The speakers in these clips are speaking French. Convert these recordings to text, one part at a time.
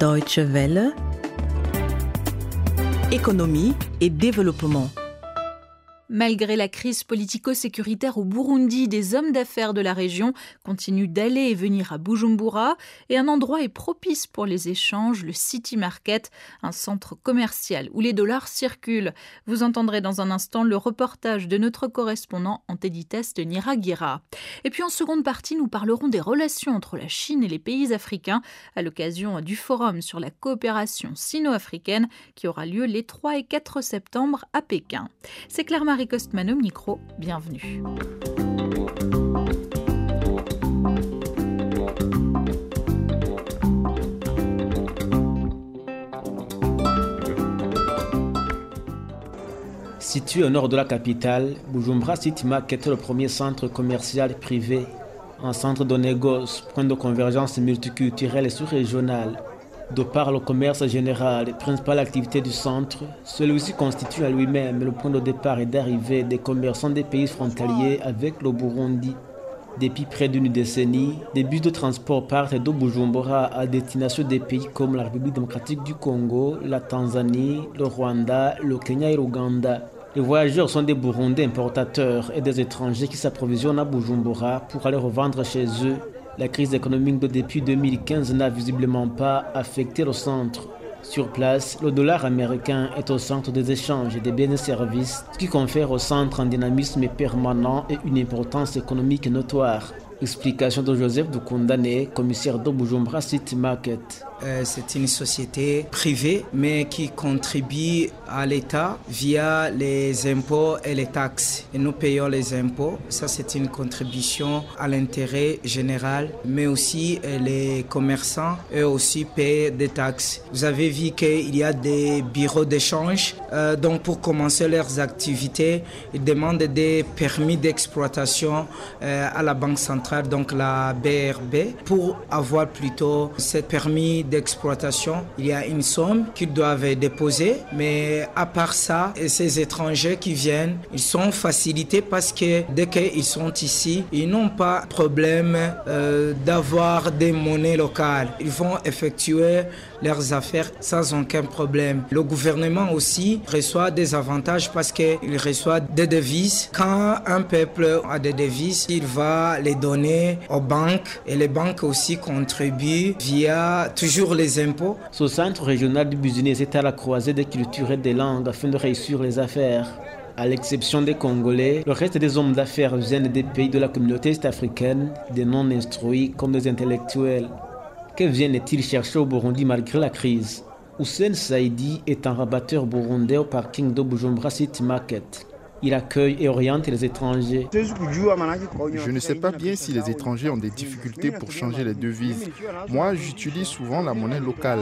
Deutsche Welle, économie et développement. Malgré la crise politico-sécuritaire au Burundi, des hommes d'affaires de la région continuent d'aller et venir à Bujumbura et un endroit est propice pour les échanges, le City Market, un centre commercial où les dollars circulent. Vous entendrez dans un instant le reportage de notre correspondant Anteditest Niragira. Et puis en seconde partie, nous parlerons des relations entre la Chine et les pays africains à l'occasion du forum sur la coopération sino-africaine qui aura lieu les 3 et 4 septembre à Pékin. C'est Claire Costman au micro, bienvenue. Situé au nord de la capitale, Bujumbura City Market est le premier centre commercial privé, un centre de négoce, point de convergence multiculturelle et sous-régionale de par le commerce général, principale activité du centre, celui-ci constitue à lui-même le point de départ et d'arrivée des commerçants des pays frontaliers avec le Burundi. Depuis près d'une décennie, des bus de transport partent de Bujumbura à destination des pays comme la République démocratique du Congo, la Tanzanie, le Rwanda, le Kenya et l'Ouganda. Les voyageurs sont des Burundais importateurs et des étrangers qui s'approvisionnent à Bujumbura pour aller revendre chez eux la crise économique de depuis 2015 n'a visiblement pas affecté le centre. Sur place, le dollar américain est au centre des échanges des biens et services, ce qui confère au centre un dynamisme permanent et une importance économique notoire. Explication de Joseph Condamné, commissaire de Bujumbura City Market. Euh, c'est une société privée, mais qui contribue à l'État via les impôts et les taxes. Et nous payons les impôts. Ça, c'est une contribution à l'intérêt général, mais aussi euh, les commerçants, eux aussi, paient des taxes. Vous avez vu qu'il y a des bureaux d'échange. Euh, donc, pour commencer leurs activités, ils demandent des permis d'exploitation à la Banque centrale, donc la BRB, pour avoir plutôt ces permis d'exploitation, il y a une somme qu'ils doivent déposer. Mais à part ça, ces étrangers qui viennent, ils sont facilités parce que dès qu'ils sont ici, ils n'ont pas problème euh, d'avoir des monnaies locales. Ils vont effectuer leurs affaires sans aucun problème. Le gouvernement aussi reçoit des avantages parce qu'il reçoit des devises. Quand un peuple a des devises, il va les donner aux banques et les banques aussi contribuent via toujours les impôts. Ce centre régional du business est à la croisée des cultures et des langues afin de réussir les affaires. À l'exception des Congolais, le reste des hommes d'affaires viennent des pays de la communauté est-africaine, des non-instruits comme des intellectuels. Que viennent-ils chercher au Burundi malgré la crise? Hussein Saidi est un rabatteur burundais au parking de Bujumbura City Market. Il accueille et oriente les étrangers. Je ne sais pas bien si les étrangers ont des difficultés pour changer les devises. Moi, j'utilise souvent la monnaie locale.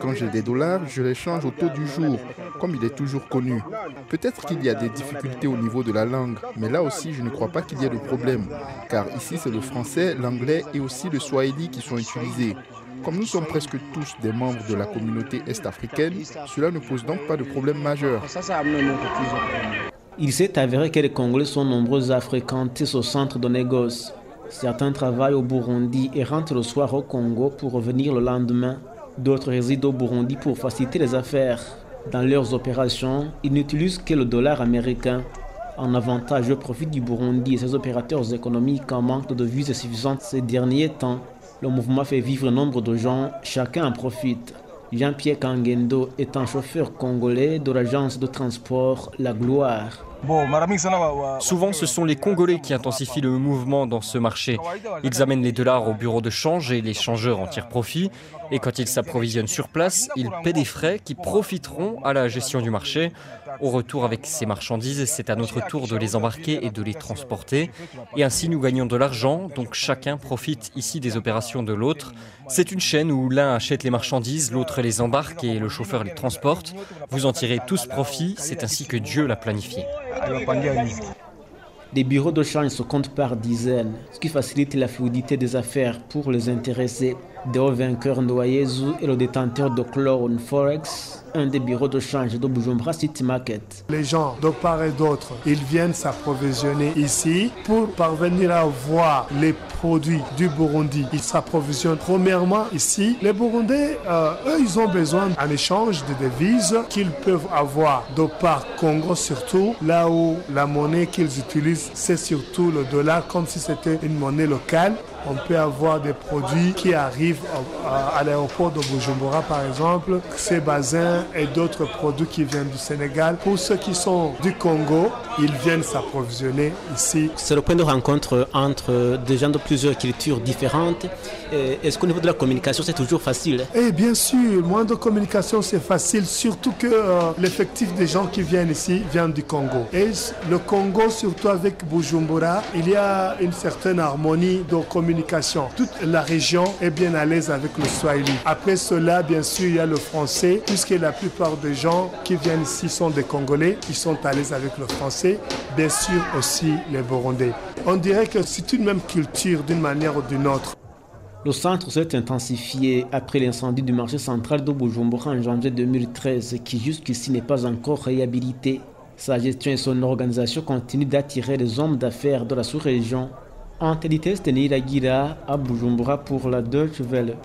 Quand j'ai des dollars, je les change au taux du jour, comme il est toujours connu. Peut-être qu'il y a des difficultés au niveau de la langue, mais là aussi, je ne crois pas qu'il y ait de problème, car ici, c'est le français, l'anglais et aussi le swahili qui sont utilisés. Comme nous sommes presque tous des membres de la communauté est-africaine, cela ne pose donc pas de problème majeur. Il s'est avéré que les Congolais sont nombreux à fréquenter ce centre de négoce. Certains travaillent au Burundi et rentrent le soir au Congo pour revenir le lendemain. D'autres résident au Burundi pour faciliter les affaires. Dans leurs opérations, ils n'utilisent que le dollar américain. En avantage au profit du Burundi et ses opérateurs économiques en manque de devises suffisantes ces derniers temps. Le mouvement fait vivre nombre de gens, chacun en profite. Jean-Pierre Kangendo est un chauffeur congolais de l'agence de transport La Gloire. Souvent, ce sont les Congolais qui intensifient le mouvement dans ce marché. Ils amènent les dollars au bureau de change et les changeurs en tirent profit. Et quand ils s'approvisionnent sur place, ils paient des frais qui profiteront à la gestion du marché. Au retour avec ces marchandises, c'est à notre tour de les embarquer et de les transporter. Et ainsi, nous gagnons de l'argent, donc chacun profite ici des opérations de l'autre. C'est une chaîne où l'un achète les marchandises, l'autre les embarque et le chauffeur les transporte. Vous en tirez tous profit, c'est ainsi que Dieu l'a planifié. Des bureaux de change se comptent par dizaines, ce qui facilite la fluidité des affaires pour les intéressés. Deo vainqueur Ndoyezu est le détenteur de Clone Forex, un des bureaux de change de Bujumbura City Market. Les gens de part et d'autre, ils viennent s'approvisionner ici pour parvenir à voir les produits du Burundi. Ils s'approvisionnent premièrement ici. Les Burundais, euh, eux, ils ont besoin en échange de devises qu'ils peuvent avoir de part Congo surtout, là où la monnaie qu'ils utilisent, c'est surtout le dollar, comme si c'était une monnaie locale on peut avoir des produits qui arrivent à, l'aéroport de Bujumbura, par exemple, ces basins et d'autres produits qui viennent du Sénégal. Pour ceux qui sont du Congo, ils viennent s'approvisionner ici. C'est le point de rencontre entre des gens de plusieurs cultures différentes. Est-ce qu'au niveau de la communication, c'est toujours facile? Eh bien sûr, moins de communication, c'est facile, surtout que euh, l'effectif des gens qui viennent ici vient du Congo. Et le Congo, surtout avec Bujumbura, il y a une certaine harmonie de communication toute la région est bien à l'aise avec le Swahili. Après cela, bien sûr, il y a le français, puisque la plupart des gens qui viennent ici sont des Congolais, ils sont à l'aise avec le français. Bien sûr aussi les Burundais. On dirait que c'est une même culture d'une manière ou d'une autre. Le centre s'est intensifié après l'incendie du marché central de Bujumbura en janvier 2013, qui jusqu'ici n'est pas encore réhabilité. Sa gestion et son organisation continuent d'attirer les hommes d'affaires de la sous-région Antelites Teniragira à Bujumbura pour la Deutsche Welle.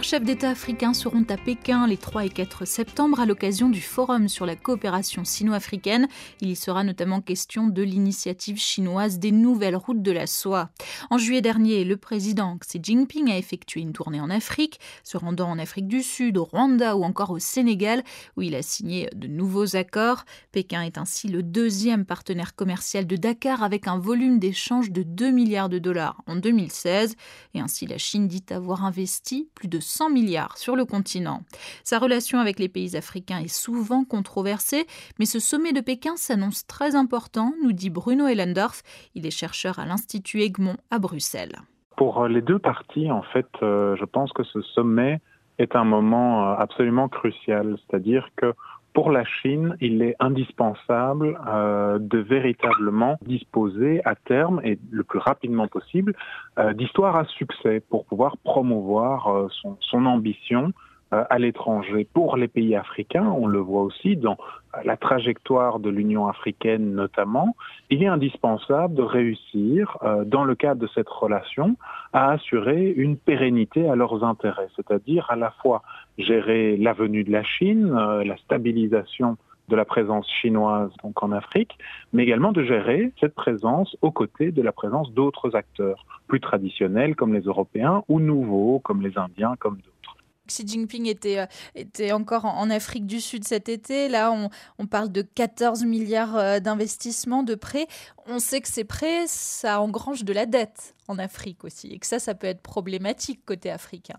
Plusieurs chefs d'État africains seront à Pékin les 3 et 4 septembre à l'occasion du Forum sur la coopération sino-africaine. Il y sera notamment question de l'initiative chinoise des nouvelles routes de la soie. En juillet dernier, le président Xi Jinping a effectué une tournée en Afrique, se rendant en Afrique du Sud, au Rwanda ou encore au Sénégal, où il a signé de nouveaux accords. Pékin est ainsi le deuxième partenaire commercial de Dakar avec un volume d'échange de 2 milliards de dollars en 2016. Et ainsi, la Chine dit avoir investi plus de 100 milliards sur le continent. Sa relation avec les pays africains est souvent controversée, mais ce sommet de Pékin s'annonce très important, nous dit Bruno Ellendorf. Il est chercheur à l'Institut Egmont à Bruxelles. Pour les deux parties, en fait, euh, je pense que ce sommet est un moment euh, absolument crucial. C'est-à-dire que pour la Chine, il est indispensable euh, de véritablement disposer à terme et le plus rapidement possible euh, d'histoires à succès pour pouvoir promouvoir euh, son, ambition à l'étranger. Pour les pays africains, on le voit aussi dans la trajectoire de l'Union africaine notamment, il est indispensable de réussir, dans le cadre de cette relation, à assurer une pérennité à leurs intérêts, c'est-à-dire à la fois gérer la venue de la Chine, euh, la stabilisation de la présence chinoise donc en Afrique, mais également de gérer cette présence aux côtés de la présence d'autres acteurs plus traditionnels comme les Européens ou nouveaux comme les Indiens comme d'autres. Xi Jinping était, euh, était encore en, Afrique du Sud cet été. Là, on, on parle de 14 milliards euh, d'investissements, de prêts. On sait que ces prêts, ça engrange de la dette en Afrique aussi, et que ça, ça peut être problématique côté africain.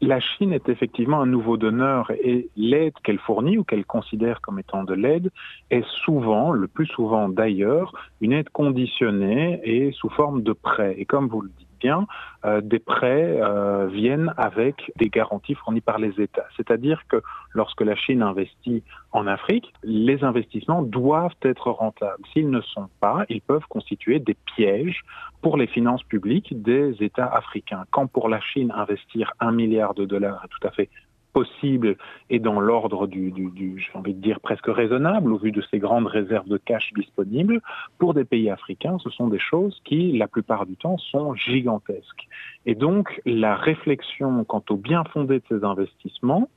La Chine est effectivement un nouveau donneur et l'aide qu'elle fournit ou qu'elle considère comme étant de l'aide est souvent, le plus souvent d'ailleurs, une aide conditionnée et sous forme de prêt. Et comme vous le dites, euh, des prêts euh, viennent avec des garanties fournies par les États. C'est-à-dire que lorsque la Chine investit en Afrique, les investissements doivent être rentables. S'ils ne sont pas, ils peuvent constituer des pièges pour les finances publiques des États africains. Quand pour la Chine investir un milliard de dollars est tout à fait possible et dans l'ordre du, j'ai envie de dire presque raisonnable au vu de ces grandes réserves de cash disponibles, pour des pays africains, ce sont des choses qui, la plupart du temps, sont gigantesques. Et donc, la réflexion quant au bien fondé de ces investissements,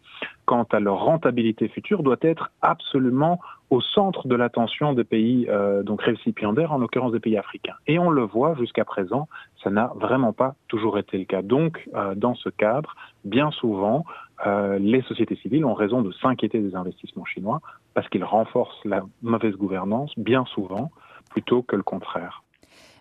quant à leur rentabilité future, doit être absolument au centre de l'attention des pays euh, donc récipiendaires, en l'occurrence des pays africains. Et on le voit jusqu'à présent, ça n'a vraiment pas toujours été le cas. Donc, euh, dans ce cadre, bien souvent, euh, les sociétés civiles ont raison de s'inquiéter des investissements chinois parce qu'ils renforcent la mauvaise gouvernance bien souvent plutôt que le contraire.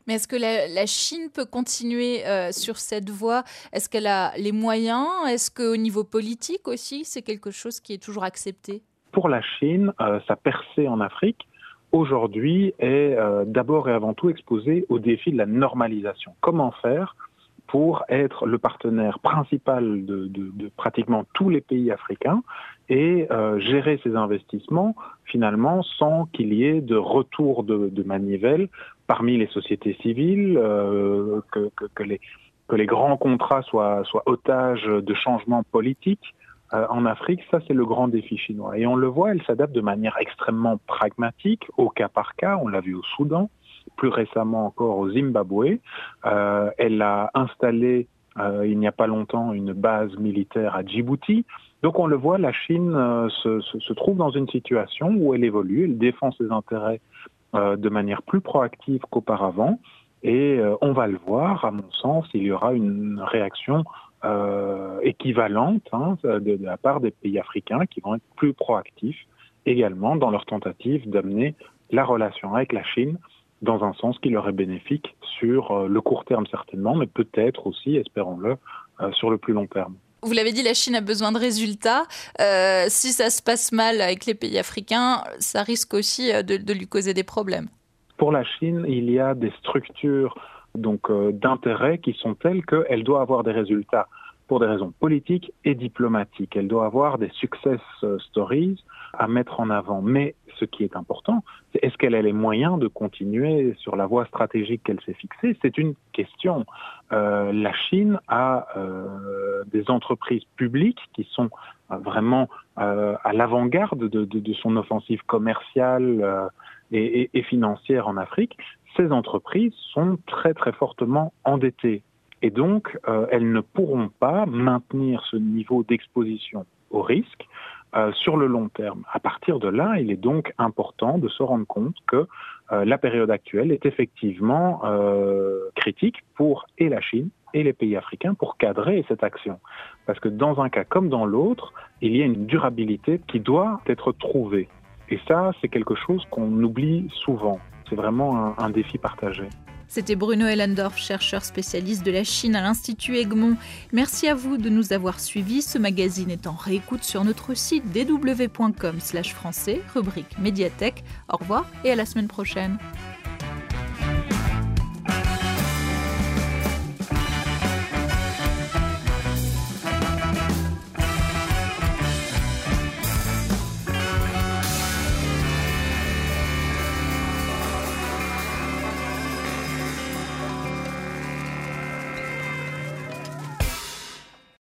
Mais est-ce que la, Chine peut continuer euh, sur cette voie? Est-ce qu'elle a les moyens? Est-ce qu'au niveau politique aussi, c'est quelque chose qui est toujours accepté? Pour la Chine, euh, sa percée en Afrique, aujourd'hui, est d'abord et avant tout exposée au défi de la normalisation. Comment faire pour être le partenaire principal de, pratiquement tous les pays africains et euh, gérer ces investissements finalement sans qu'il y ait de retour de, manivelle parmi les sociétés civiles, euh, que, les, grands contrats soient, soient otages de changements politiques. Euh, en Afrique, ça c'est le grand défi chinois. Et on le voit, elle s'adapte de manière extrêmement pragmatique, au cas par cas, on l'a vu au Soudan, plus récemment encore au Zimbabwe. Euh, elle a installé euh, il n'y a pas longtemps une base militaire à Djibouti. Donc on le voit, la Chine euh, se, trouve dans une situation où elle évolue, elle défend ses intérêts de manière plus proactive qu'auparavant. Et on va le voir, à mon sens, il y aura une réaction équivalente hein, de, de, la part des pays africains qui vont être plus proactifs également dans leur tentative d'amener la relation avec la Chine dans un sens qui leur est bénéfique sur euh, le court terme certainement, mais peut-être aussi, espérons-le, euh, sur le plus long terme. Vous l'avez dit, la Chine a besoin de résultats. Euh, si ça se passe mal avec les pays africains, ça risque aussi de, lui causer des problèmes. Pour la Chine, il y a des structures donc d'intérêt qui sont telles qu'elle doit avoir des résultats pour des raisons politiques et diplomatiques. Elle doit avoir des success stories à mettre en avant. Mais ce qui est important, c'est est-ce qu'elle a les moyens de continuer sur la voie stratégique qu'elle s'est fixée? C'est une question. Euh, la Chine a euh, des entreprises publiques qui sont euh, vraiment à l'avant-garde de, son offensive commerciale et, et financière en Afrique. Ces entreprises sont très très fortement endettées et donc elles ne pourront pas maintenir ce niveau d'exposition au risque euh, sur le long terme. À partir de là, il est donc important de se rendre compte que euh, la période actuelle est effectivement euh, critique pour et la Chine et les pays africains pour cadrer cette action. Parce que dans un cas comme dans l'autre, il y a une durabilité qui doit être trouvée. Et ça, c'est quelque chose qu'on oublie souvent. C'est vraiment un défi partagé. C'était Bruno Ellendorf, chercheur spécialiste de la Chine à l'Institut Egmont. Merci à vous de nous avoir suivis. Ce magazine est en réécoute sur notre site dw.com/français, rubrique médiathèque. Au revoir et à la semaine prochaine.